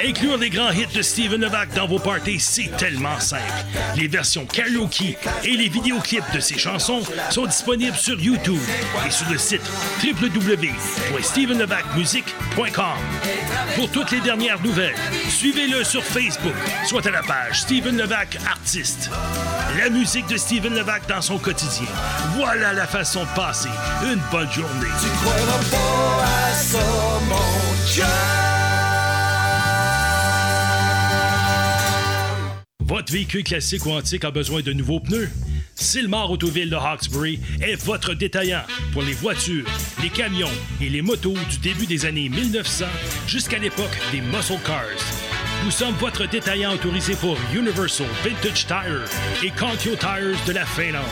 Inclure les grands hits de Steven Levac dans vos parties, c'est tellement simple. Les versions karaoke et les vidéoclips de ses chansons sont disponibles sur YouTube et sur le site www.stevenlevacmusic.com. Pour toutes les dernières nouvelles, suivez-le sur Facebook, soit à la page Steven Levac Artiste. La musique de Steven Levac dans son quotidien. Voilà la façon de passer une bonne journée. Tu croiras pas à ça, mon. Votre véhicule classique ou antique a besoin de nouveaux pneus? Silmar Autoville de Hawkesbury est votre détaillant pour les voitures, les camions et les motos du début des années 1900 jusqu'à l'époque des muscle cars. Nous sommes votre détaillant autorisé pour Universal, Vintage Tire et Contio Tires de la Finlande.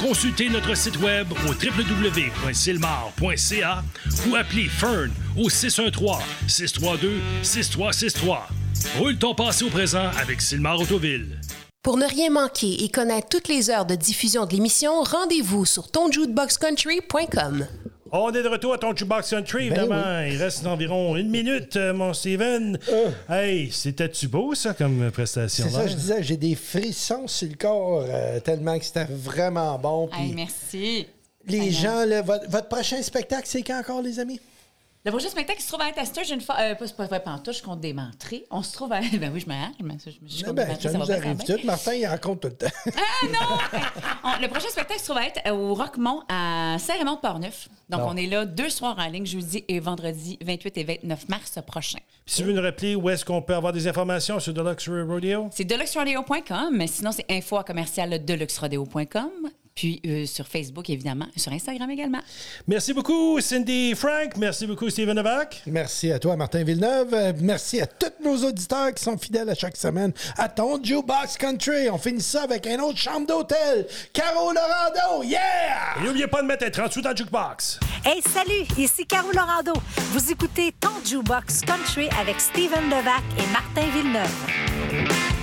Consultez notre site web au www.silmar.ca ou appelez Fern au 613-632-6363. Roule ton passé au présent avec Silmar Autoville. Pour ne rien manquer et connaître toutes les heures de diffusion de l'émission, rendez-vous sur tonjukeboxcountry.com. On est de retour à ton Jukebox Country, Ben évidemment. Il reste environ une minute, euh, mon Steven. Hey, c'était-tu beau, ça, comme prestation? C'est ça, là? je disais, j'ai des frissons sur le corps euh, tellement que c'était vraiment bon. Hey, merci. les gens, là, votre, votre prochain spectacle, c'est quand encore, les amis? Le prochain spectacle qui se trouve à être à Sturgeon Falls. Euh, pas, c'est pas vrai, pantoute, je compte des mentrées. On se trouve à. Ben oui, je me hâte. mais Je, je, je compte ben, des mentrées, ça ça nous arrive tout. Martin, il en compte tout le temps. Ah non! On- le prochain spectacle se trouve à être euh, au Roquemont à Saint-Raymond-de-Portneuf. Donc, on est là deux soirs en ligne, jeudi et vendredi 28 et 29 mars prochain. Puis si tu veux nous rappeler où est-ce qu'on peut avoir des informations sur Deluxe Rodeo? C'est deluxeradio.com, mais sinon, c'est info à commercial deluxeradio.com. Puis euh, sur Facebook, évidemment, et sur Instagram également. Merci beaucoup, Cindy Frank. Merci beaucoup, Steven Novak. Merci à toi, Martin Villeneuve. Euh, Merci à tous nos auditeurs qui sont fidèles à chaque semaine à ton Jukebox Country. On finit ça avec un autre chambre d'hôtel. Caro Lorando, yeah! Et n'oubliez pas de mettre un 30 sous dans le Jukebox. Hey, salut! Ici Caro Lorando. Vous écoutez Ton Jukebox Country avec Steven Levac et Martin Villeneuve.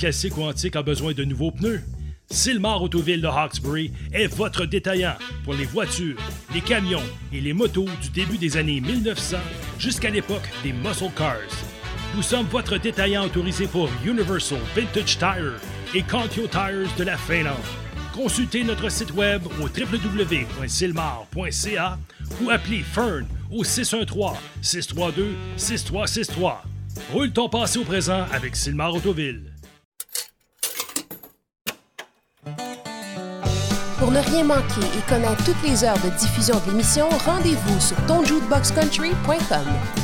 Classique ou antique a besoin de nouveaux pneus? Silmar Autoville de Hawkesbury est votre détaillant pour les voitures, les camions et les motos du début des années 1900 jusqu'à l'époque des muscle cars. Nous sommes votre détaillant autorisé pour Universal, Vintage Tire et Contio Tires de la Finlande. Consultez notre site web au www.silmar.ca ou appelez Fern au 613-632-6363. Roule ton passé au présent avec Silmar Autoville. Pour ne rien manquer et connaître toutes les heures de diffusion de l'émission, rendez-vous sur tonjukeboxcountry.com.